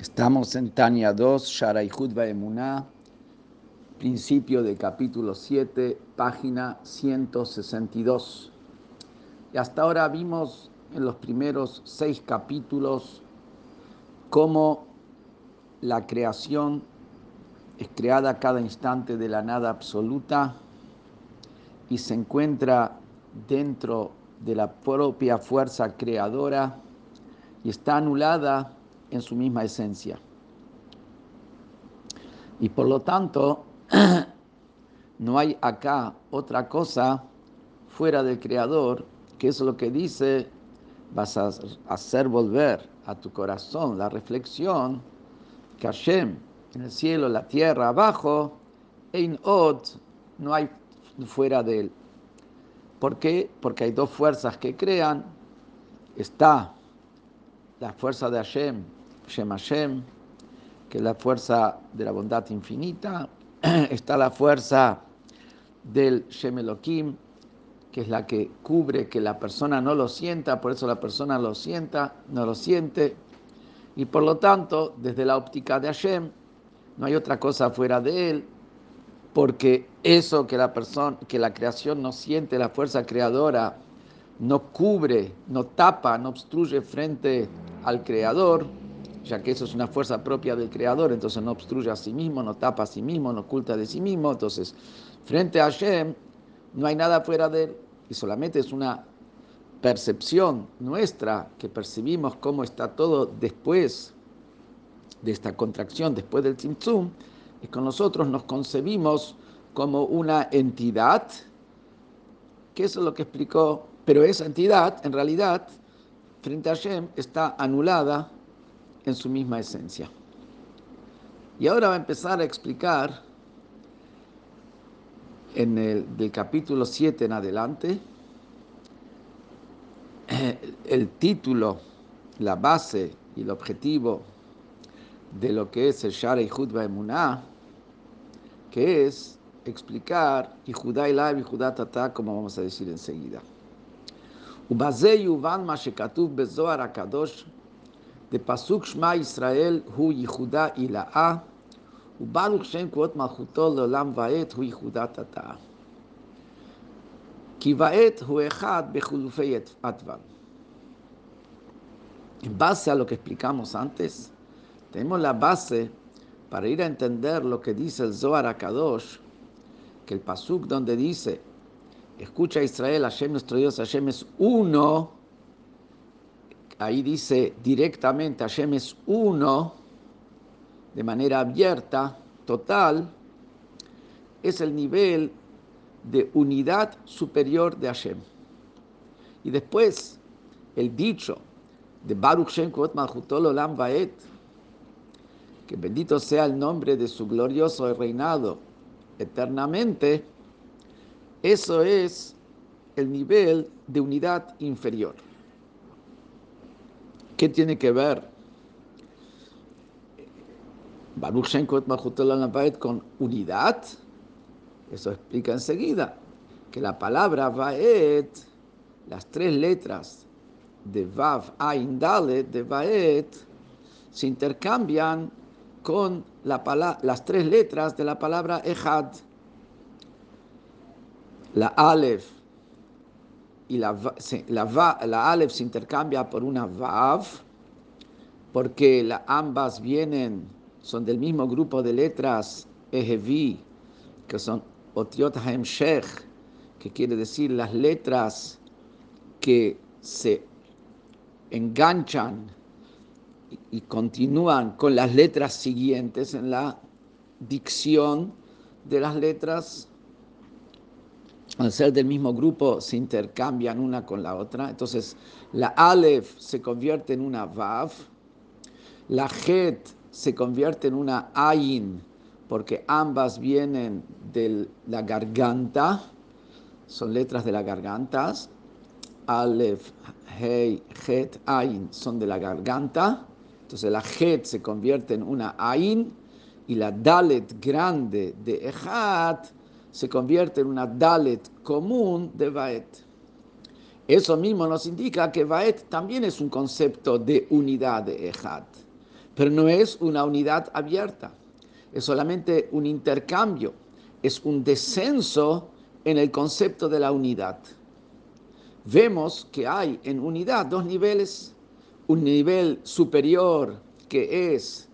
Estamos en Tania 2, Sharaihud Emuná, principio del capítulo 7, página 162. Y hasta ahora vimos en los primeros seis capítulos cómo la creación es creada a cada instante de la nada absoluta y se encuentra dentro de la propia fuerza creadora y está anulada en su misma esencia. Y por lo tanto, no hay acá otra cosa fuera del Creador, que es lo que dice, vas a hacer volver a tu corazón la reflexión que Hashem, en el cielo, la tierra, abajo, en Od, no hay fuera de él. ¿Por qué? Porque hay dos fuerzas que crean. Está la fuerza de Hashem, Shem Hashem, que es la fuerza de la bondad infinita. Está la fuerza del Shem Elohim, que es la que cubre que la persona no lo sienta, por eso la persona lo sienta, no lo siente. Y por lo tanto, desde la óptica de Hashem, no hay otra cosa fuera de él, porque eso que la persona, que la creación no siente, la fuerza creadora, no cubre, no tapa, no obstruye frente al creador, ya que eso es una fuerza propia del creador, entonces no obstruye a sí mismo, no tapa a sí mismo, no oculta de sí mismo, entonces frente a Hashem no hay nada fuera de él y solamente es una percepción nuestra que percibimos cómo está todo después de esta contracción, después del tzimtzum, y con nosotros nos concebimos como una entidad, que eso es lo que explicó, pero esa entidad en realidad frente a Hashem está anulada en su misma esencia. Y ahora va a empezar a explicar en el del capítulo 7 en adelante el título, la base y el objetivo de lo que es el Shara y Judba Emuná, que es explicar y Judá y y Judá Tata, como vamos a decir enseguida. ובזה יובן מה שכתוב בזוהר הקדוש דפסוק שמע ישראל הוא ייחודה עילאה, וברוך שם כבוד מלכותו לעולם ועד הוא ייחודת התאה. כי ועד הוא אחד בחילופי אטבל. En base a lo que explicamos antes, tenemos la base para ir a entender lo que dice el Zohar Akadosh, que el pasuk donde dice, escucha Israel, Hashem nuestro Dios, Hashem es uno, ahí dice directamente, Hashem es uno, de manera abierta, total, es el nivel de unidad superior de Hashem. Y después, el dicho de Baruch Shem Kvot Malchutol Olam Vaet, que bendito sea el nombre de su glorioso reinado eternamente, eso es el nivel de unidad inferior. ¿Qué tiene que ver Baruch Shem con unidad? Eso explica enseguida que la palabra Vaet, las tres letras de Vav, Ain, Dalet, de Vaet, se intercambian con las tres letras de la palabra Echad. La Aleph y la, la, la Aleph se intercambia por una Vav, porque ambas vienen, son del mismo grupo de letras Ehevi, que son Otiot Shech, que quiere decir las letras que se enganchan y continúan con las letras siguientes en la dicción de las letras, al ser del mismo grupo, se intercambian una con la otra. Entonces, la Aleph se convierte en una Vav, la Het se convierte en una Ayin, porque ambas vienen de la garganta, son letras de la garganta. Aleph, Hei, Het, Ayin son de la garganta. Entonces la Het se convierte en una Ain y la Dalet grande de Ejat se convierte en una Dalet común de Vaet. Eso mismo nos indica que Vaet también es un concepto de unidad de Ejat. Pero no es una unidad abierta, es solamente un intercambio, es un descenso en el concepto de la unidad. Vemos que hay en unidad dos niveles, un nivel superior que es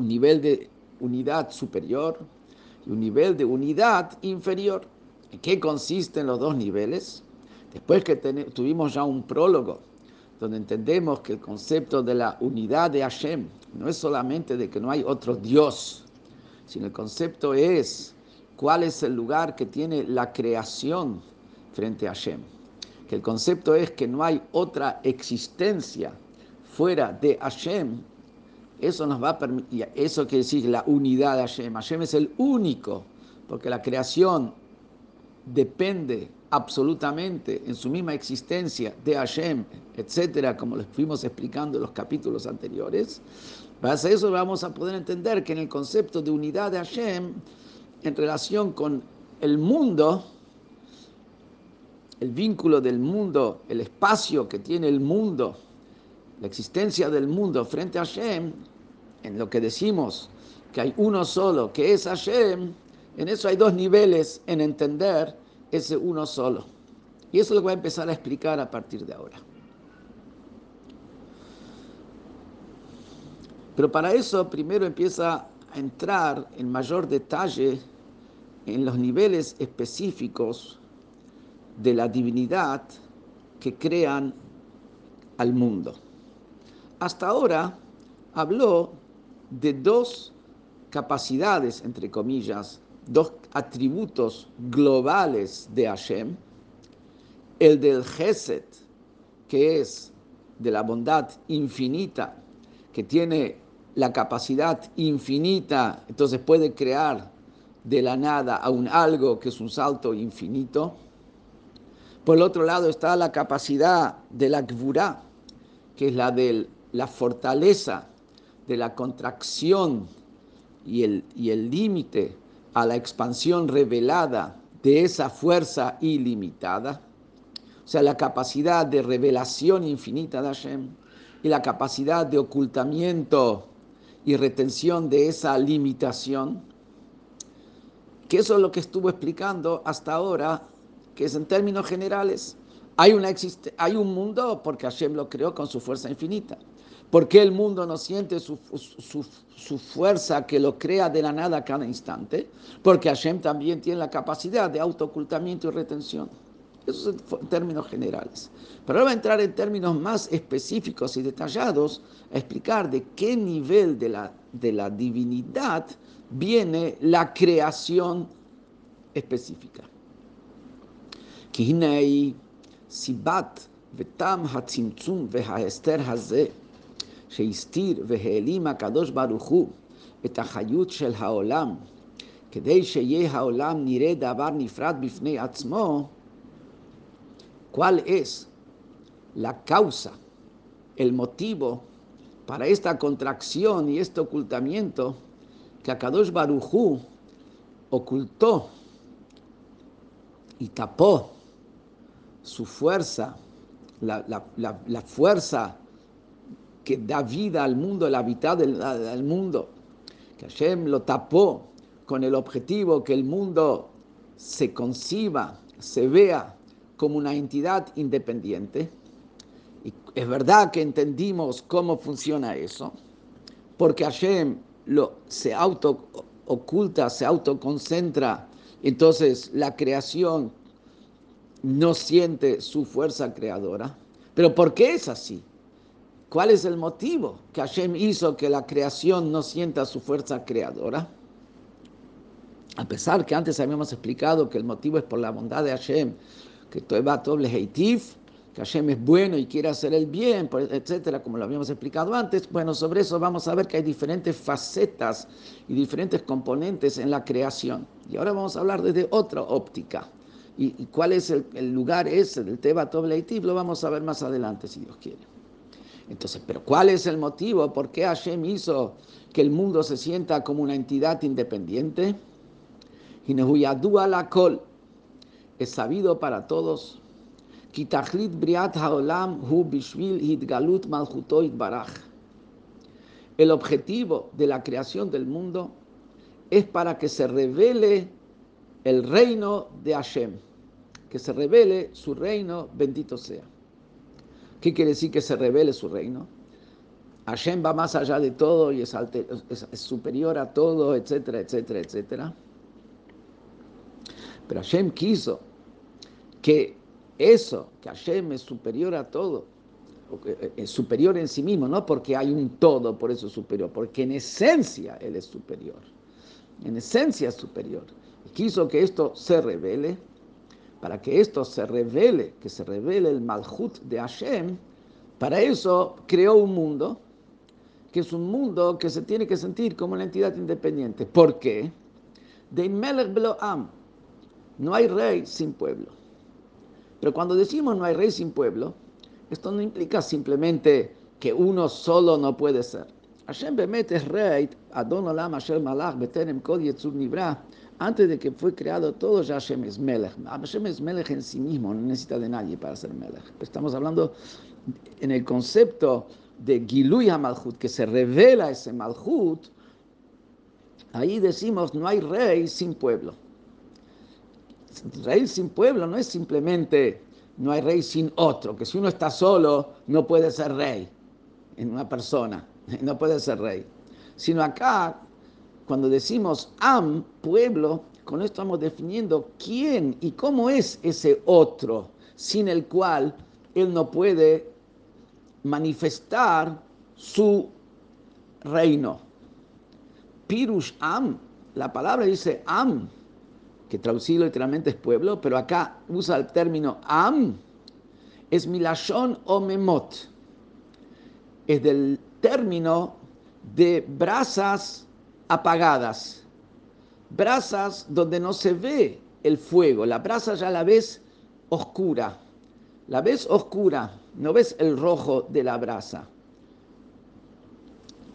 un nivel de unidad superior y un nivel de unidad inferior. ¿En qué consisten los dos niveles? Después que tuvimos ya un prólogo donde entendemos que el concepto de la unidad de Hashem no es solamente de que no hay otro Dios, sino el concepto es cuál es el lugar que tiene la creación frente a Hashem. Que el concepto es que no hay otra existencia fuera de Hashem. Eso nos va a permitir, eso quiere decir la unidad de Hashem. Hashem es el único, porque la creación depende absolutamente en su misma existencia de Hashem, etcétera, como les fuimos explicando en los capítulos anteriores, base a eso vamos a poder entender que en el concepto de unidad de Hashem, en relación con el mundo, el vínculo del mundo, el espacio que tiene el mundo, la existencia del mundo frente a Hashem, en lo que decimos que hay uno solo, que es Hashem, en eso hay dos niveles en entender ese uno solo. Y eso lo voy a empezar a explicar a partir de ahora. Pero para eso primero empieza a entrar en mayor detalle en los niveles específicos de la divinidad que crean al mundo. Hasta ahora habló de dos capacidades, entre comillas, dos atributos globales de Hashem, el del Geset, que es de la bondad infinita, que tiene la capacidad infinita, entonces puede crear de la nada a un algo que es un salto infinito. Por el otro lado está la capacidad de la que es la de la fortaleza, de la contracción y el límite a la expansión revelada de esa fuerza ilimitada, o sea, la capacidad de revelación infinita de Hashem y la capacidad de ocultamiento y retención de esa limitación, que eso es lo que estuvo explicando hasta ahora, que es en términos generales, hay, una hay un mundo porque Hashem lo creó con su fuerza infinita. ¿Por qué el mundo no siente su, fuerza que lo crea de la nada cada instante? Porque Hashem también tiene la capacidad de autoocultamiento y retención. Eso es en términos generales. Pero ahora va a entrar en términos más específicos y detallados a explicar de qué nivel de la, de la divinidad viene la creación específica. sibat vetam hatzimtzum vehaester hazeh שהסתיר והעלים הקדוש ברוך הוא את החיות של העולם, כדי שיהיה העולם נראה דבר נפרד בפני עצמו, ¿cuál es la causa, el motivo para esta contracción y este ocultamiento que Akadosh Barujú ocultó y tapó su fuerza, la, la, la, la fuerza que da vida al mundo, la mitad del, mundo, que Hashem lo tapó con el objetivo que el mundo se conciba, se vea como una entidad independiente. Y es verdad que entendimos cómo funciona eso, porque Hashem lo, se auto oculta, se autoconcentra, entonces la creación no siente su fuerza creadora. Pero ¿por qué es así? ¿Cuál es el motivo que Hashem hizo que la creación no sienta su fuerza creadora? A pesar que antes habíamos explicado que el motivo es por la bondad de Hashem, que va doble heitif, que Hashem es bueno y quiere hacer el bien, etcétera, como lo habíamos explicado antes. Bueno, sobre eso vamos a ver que hay diferentes facetas y diferentes componentes en la creación. Y ahora vamos a hablar desde otra óptica. Y, cuál es el, lugar ese del Teba doble Heitif lo vamos a ver más adelante, si Dios quiere. Entonces, ¿pero cuál es el motivo? ¿Por qué Hashem hizo que el mundo se sienta como una entidad independiente? la col es sabido para todos El objetivo de la creación del mundo es para que se revele el reino de Hashem, que se revele su reino, bendito sea. ¿Qué quiere decir que se revele su reino? Hashem va más allá de todo y es, superior a todo, etcétera, etcétera, etcétera. Pero Hashem quiso que eso, que Hashem es superior a todo, eh, es superior en sí mismo, no porque hay un todo, por eso es superior, porque en esencia Él es superior, en esencia es superior. quiso que esto se revele, para que esto se revele, que se revele el Malhut de Hashem, para eso creó un mundo que es un mundo que se tiene que sentir como una entidad independiente. ¿Por qué? De Melech Am. No hay rey sin pueblo. Pero cuando decimos no hay rey sin pueblo, esto no implica simplemente que uno solo no puede ser. Hashem Bemet es rey, Adon Olam Hashem Malach, Betenem Kod Yetzur Nibra. Antes de que fue creado todo, ya Hashem es Melech. Hashem es Melech en sí mismo, no necesita de nadie para ser Melech. Estamos hablando en el concepto de Gilui Malhut, que se revela ese Malhut, ahí decimos no hay rey sin pueblo. Rey sin pueblo no es simplemente no hay rey sin otro, que si uno está solo no puede ser rey en una persona, no puede ser rey. Sino acá, cuando decimos am, pueblo, con esto estamos definiendo quién y cómo es ese otro sin el cual él no puede manifestar su reino. Pirush Am, la palabra dice Am, que traducido literalmente es pueblo, pero acá usa el término Am, es milashon o memot. Es del término de brasas apagadas, brasas donde no se ve el fuego, la brasa ya la ves oscura, la ves oscura, no ves el rojo de la brasa.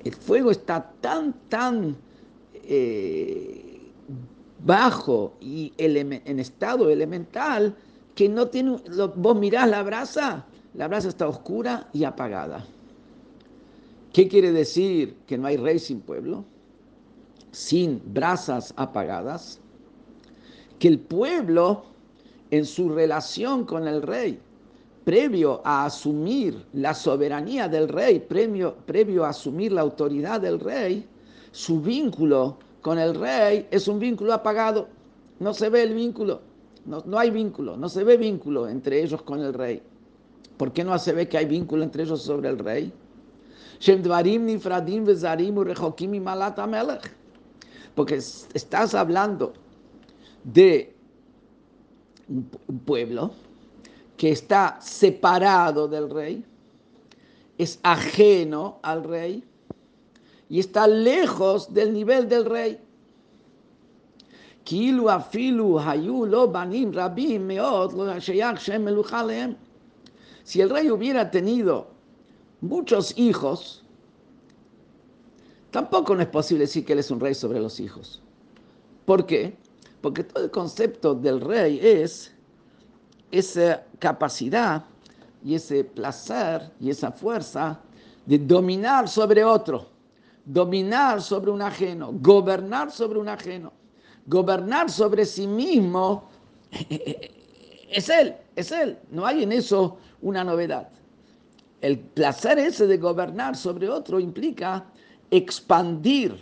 El fuego está tan, tan eh, bajo y en estado elemental que no tiene, vos mirás la brasa, la brasa está oscura y apagada. ¿Qué quiere decir que no hay rey sin pueblo? Sin brasas apagadas. Que el pueblo en su relación con el rey previo a asumir la soberanía del rey, previo, previo a asumir la autoridad del rey, su vínculo con el rey es un vínculo apagado. No se ve el vínculo, no, no hay vínculo, no se ve vínculo entre ellos con el rey. ¿Por qué no se ve que hay vínculo entre ellos sobre el rey? Porque estás hablando de un pueblo que está separado del rey, es ajeno al rey y está lejos del nivel del rey. Si el rey hubiera tenido muchos hijos, tampoco no es posible decir que él es un rey sobre los hijos. ¿Por qué? Porque todo el concepto del rey es esa capacidad y ese placer y esa fuerza de dominar sobre otro, dominar sobre un ajeno, gobernar sobre un ajeno, gobernar sobre sí mismo, es él, es él. No hay en eso una novedad. El placer ese de gobernar sobre otro implica expandir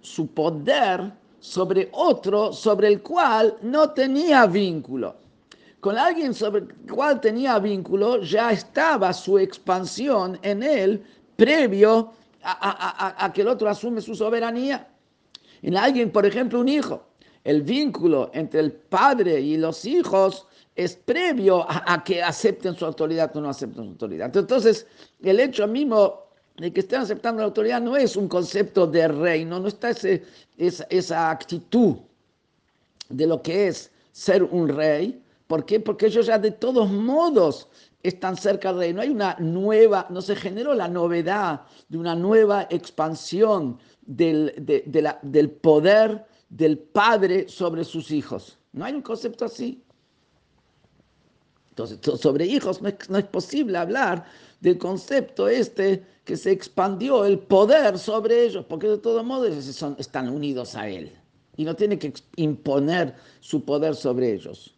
su poder sobre otro sobre el cual no tenía vínculo con alguien sobre el cual tenía vínculo, ya estaba su expansión en él previo a, que el otro asume su soberanía. En alguien, por ejemplo, un hijo, el vínculo entre el padre y los hijos es previo a, que acepten su autoridad o no acepten su autoridad. Entonces, el hecho mismo de que estén aceptando la autoridad no es un concepto de reino, no está ese, esa, esa actitud de lo que es ser un rey, ¿Por qué? Porque ellos ya de todos modos están cerca del rey. No hay una nueva, no se generó la novedad de una nueva expansión del, del poder del padre sobre sus hijos. No hay un concepto así. Entonces, sobre hijos no es, posible hablar del concepto este que se expandió el poder sobre ellos, porque de todos modos están unidos a él y no tiene que imponer su poder sobre ellos.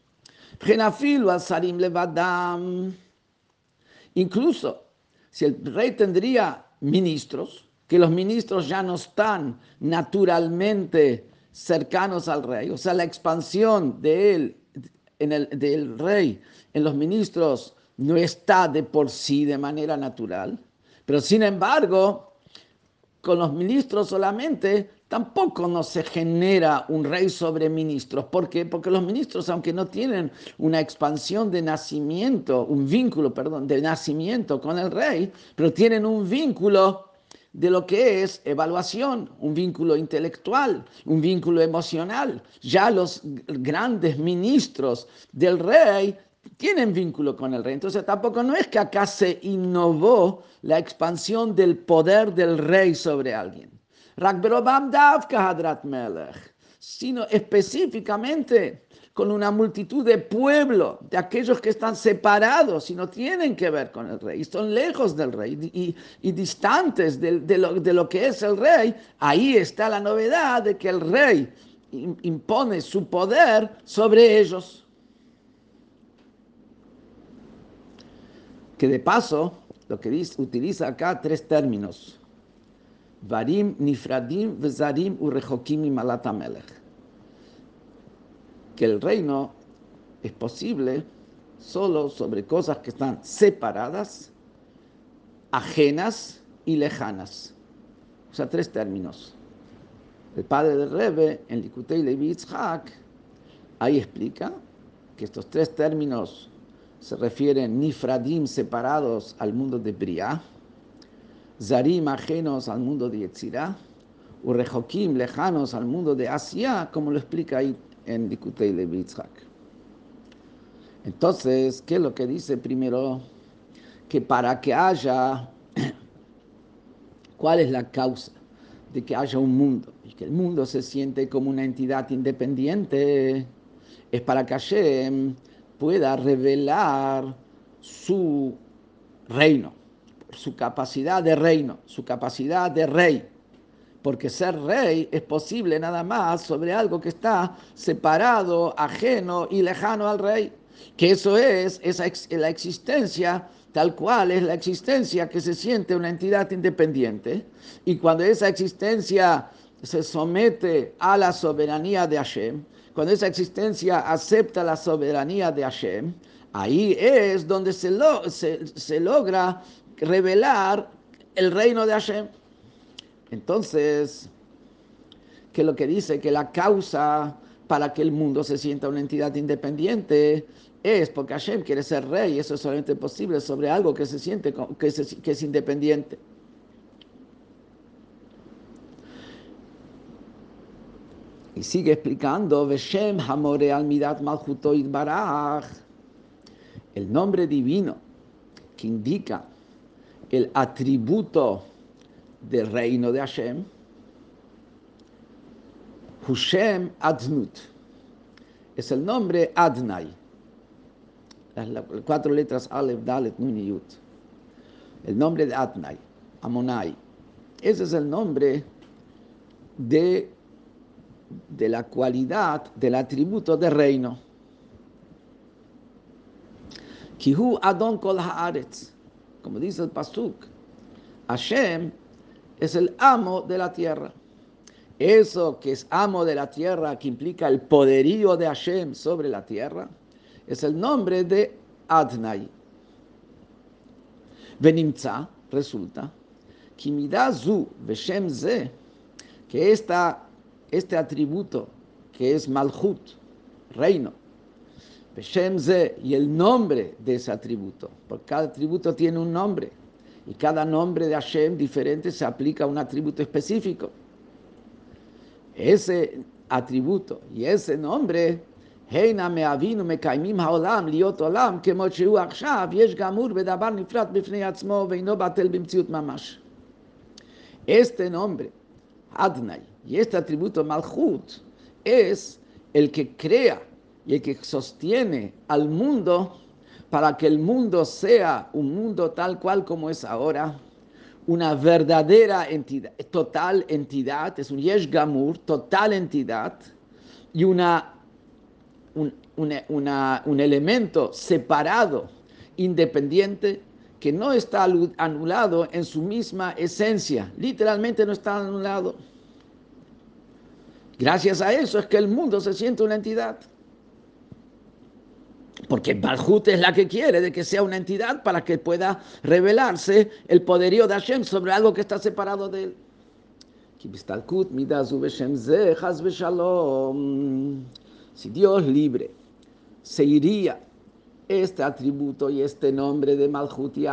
Incluso si el rey tendría ministros, que los ministros ya no están naturalmente cercanos al rey, o sea, la expansión de él, en el, del rey en los ministros no está de por sí de manera natural, pero sin embargo, con los ministros solamente tampoco no se genera un rey sobre ministros. ¿Por qué? Porque los ministros, aunque no tienen una expansión de nacimiento, un vínculo, perdón, de nacimiento con el rey, pero tienen un vínculo de lo que es evaluación, un vínculo intelectual, un vínculo emocional. Ya los grandes ministros del rey tienen vínculo con el rey. Entonces tampoco no es que acá se innovó la expansión del poder del rey sobre alguien sino específicamente con una multitud de pueblo, de aquellos que están separados y no tienen que ver con el rey, y son lejos del rey y, distantes de, lo, de lo que es el rey, ahí está la novedad de que el rey impone su poder sobre ellos. Que de paso, lo que utiliza acá tres términos. Varim nifradim vezarim urechokim malatamelech. Que el reino es posible solo sobre cosas que están separadas, ajenas y lejanas. O sea, tres términos. El padre del Rebbe, en Likutei Levi Yitzhak, ahí explica que estos tres términos se refieren nifradim separados al mundo de Briah, zarim ajenos al mundo de Yetzirah, urejokim lejanos al mundo de Asia, como lo explica ahí en Likutei Levitzhak. Entonces, ¿qué es lo que dice primero? Que para que haya, ¿cuál es la causa de que haya un mundo? Y que el mundo se siente como una entidad independiente, es para que Hashem pueda revelar su reino su capacidad de reino, su capacidad de rey. Porque ser rey es posible nada más sobre algo que está separado, ajeno y lejano al rey. Que eso es la existencia tal cual es la existencia que se siente una entidad independiente. Y cuando esa existencia se somete a la soberanía de Hashem, cuando esa existencia acepta la soberanía de Hashem, ahí es donde se logra revelar el reino de Hashem. Entonces, que lo que dice que la causa para que el mundo se sienta una entidad independiente es porque Hashem quiere ser rey eso es solamente posible sobre algo que se siente que, que es independiente. Y sigue explicando, Veshem Hamore Almidat Malchuto Baraj, el nombre divino que indica el atributo del reino de Hashem, Hushem Adnut, es el nombre Adnai, las cuatro letras Aleph, Dalet, Nun y Yud, el nombre de Adnai, Amonai, ese es el nombre de, de la cualidad, del atributo del reino. Kihu Adon Kol Haaretz. Como dice el Pasuk, Hashem es el amo de la tierra. Eso que es amo de la tierra, que implica el poderío de Hashem sobre la tierra, es el nombre de Adnai. Venimza, resulta, Kimidazu Veshem Ze, que esta, este atributo que es Malhut, reino, y el nombre de ese atributo, porque cada atributo tiene un nombre y cada nombre de Hashem diferente se aplica a un atributo específico. Ese atributo y ese nombre, Heina me avinu me kaimim haolam liot olam kemot sheu achshav yesh gamur vedavar nifrat bifnei atzmo veino batel bimtziut mamash. Este nombre, Adnai, y este atributo Malchut, es el que crea y el que sostiene al mundo para que el mundo sea un mundo tal cual como es ahora, una verdadera entidad, total entidad, es un Yesh Gamur, total entidad, y una, un, un elemento separado, independiente, que no está anulado en su misma esencia, literalmente no está anulado. Gracias a eso es que el mundo se siente una entidad. Porque Malhut es la que quiere de que sea una entidad para que pueda revelarse el poderío de Hashem sobre algo que está separado de él. Si Dios libre se iría este atributo y este nombre de Malhut y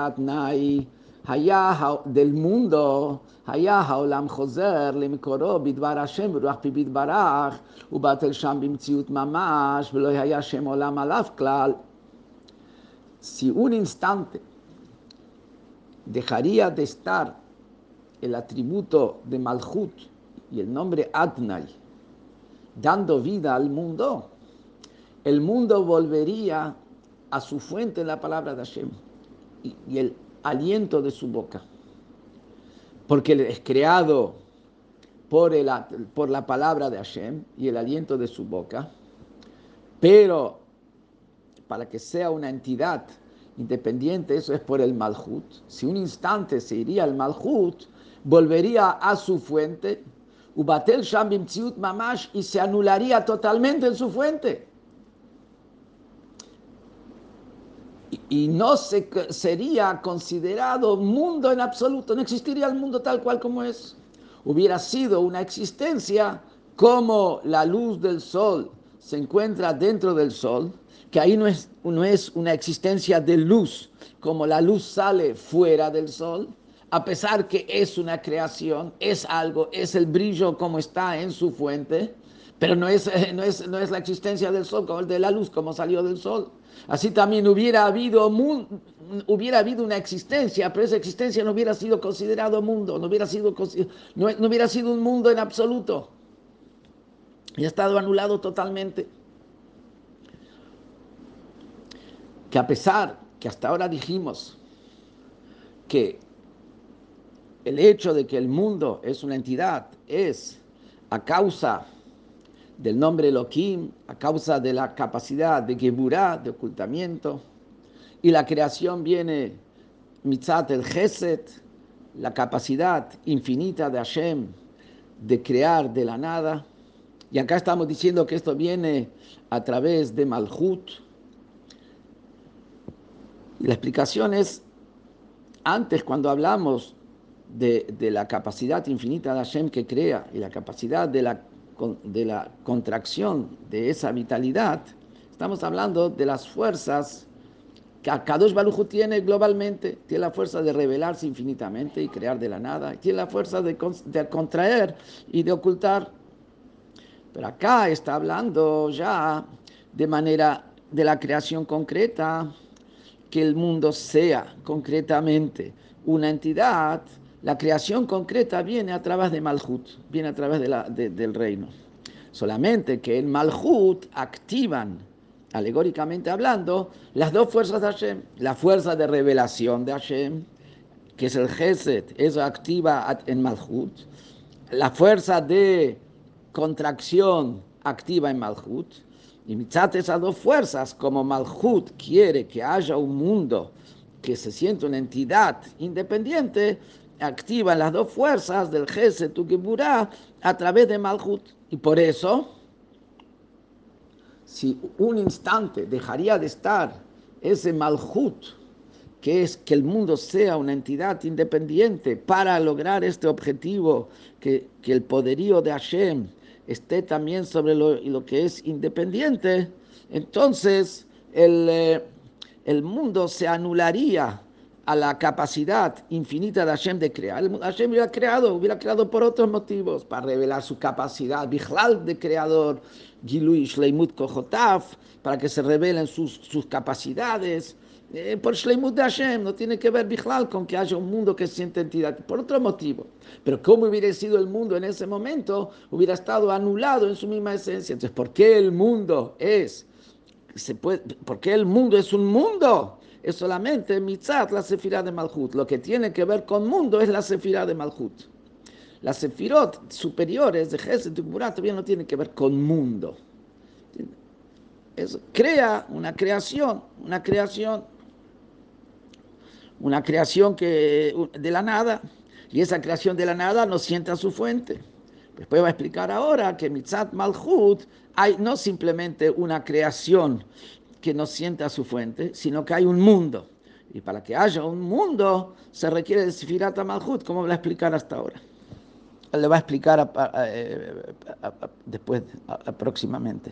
Hayah del mundo, Hayah Haolam Joser, Lemkoro, Bidvar Hashem, Ruach Pibit Barach, Ubatel Sham Bimtziut Mamash, Veloy Hayah Shem Olam Alav Klal. Si un instante dejaría de estar el atributo de Malhut y el nombre Adnai, dando vida al mundo, el mundo volvería a su fuente en la palabra de Hashem. Y el aliento de su boca porque es creado por, la palabra de Hashem y el aliento de su boca, pero para que sea una entidad independiente, eso es por el Malhut. Si un instante se iría al Malhut, volvería a su fuente, Ubatel Shambim Mamash, y se anularía totalmente en su fuente. Y no se, sería considerado mundo en absoluto, no existiría el mundo tal cual como es. Hubiera sido una existencia como la luz del sol se encuentra dentro del sol, que ahí no es, no es una existencia de luz, como la luz sale fuera del sol, a pesar que es una creación, es algo, es el brillo como está en su fuente, pero no es, no es, no es la existencia del sol como el de la luz, como salió del sol. Así también hubiera habido, hubiera habido una existencia, pero esa existencia no hubiera sido considerado mundo, no hubiera sido, no, hubiera sido un mundo en absoluto. Y ha estado anulado totalmente. Que a pesar que hasta ahora dijimos que el hecho de que el mundo es una entidad es a causa del nombre Elohim a causa de la capacidad de Geburah, de ocultamiento. Y la creación viene mitzat el Geset, la capacidad infinita de Hashem de crear de la nada. Y acá estamos diciendo que esto viene a través de Malhut. Y la explicación es, antes cuando hablamos de, de la capacidad infinita de Hashem que crea y la capacidad de la de la contracción de esa vitalidad, estamos hablando de las fuerzas que Kadosh Baruj tiene globalmente. Tiene la fuerza de revelarse infinitamente y crear de la nada. Tiene la fuerza de, de contraer y de ocultar. Pero acá está hablando ya de manera de la creación concreta, que el mundo sea concretamente una entidad la creación concreta viene a través de Malhut, viene a través del reino. Solamente que en Malhut activan, alegóricamente hablando, las dos fuerzas de Hashem. La fuerza de revelación de Hashem, que es el Geset, eso activa en Malhut. La fuerza de contracción activa en Malhut. Y mitzat esas dos fuerzas, como Malhut quiere que haya un mundo que se siente una entidad independiente, activan las dos fuerzas del Geset Geburah a través de Malhut. Y por eso, si un instante dejaría de estar ese Malhut, que es que el mundo sea una entidad independiente para lograr este objetivo, que, que el poderío de Hashem esté también sobre lo, lo que es independiente, entonces el, eh, el mundo se anularía a la capacidad infinita de Hashem de crear. Hashem hubiera creado, hubiera creado por otros motivos, para revelar su capacidad, Bijlal de creador, Gilui Shleimut Kohotaf, para que se revelen sus, sus capacidades. Eh, por Shleimut de Hashem, no tiene que ver Bijlal con que haya un mundo que siente entidad, por otro motivo. Pero cómo hubiera sido el mundo en ese momento, hubiera estado anulado en su misma esencia. Entonces, ¿por qué el mundo es se puede, porque el mundo es un mundo, es solamente Mitzat, la Sefirah de Malhut. Lo que tiene que ver con mundo es la Sefirah de Malhut. Las Sefirot superiores de Gesed y todavía no tienen que ver con mundo. Es, crea una creación, una creación, una creación que, de la nada, y esa creación de la nada no sienta su fuente. Después va a explicar ahora que Mitzat Malhut hay no simplemente una creación que no sienta su fuente, sino que hay un mundo. Y para que haya un mundo se requiere de Sifirat Malhut, como va a explicar hasta ahora. Le va a explicar después, próximamente.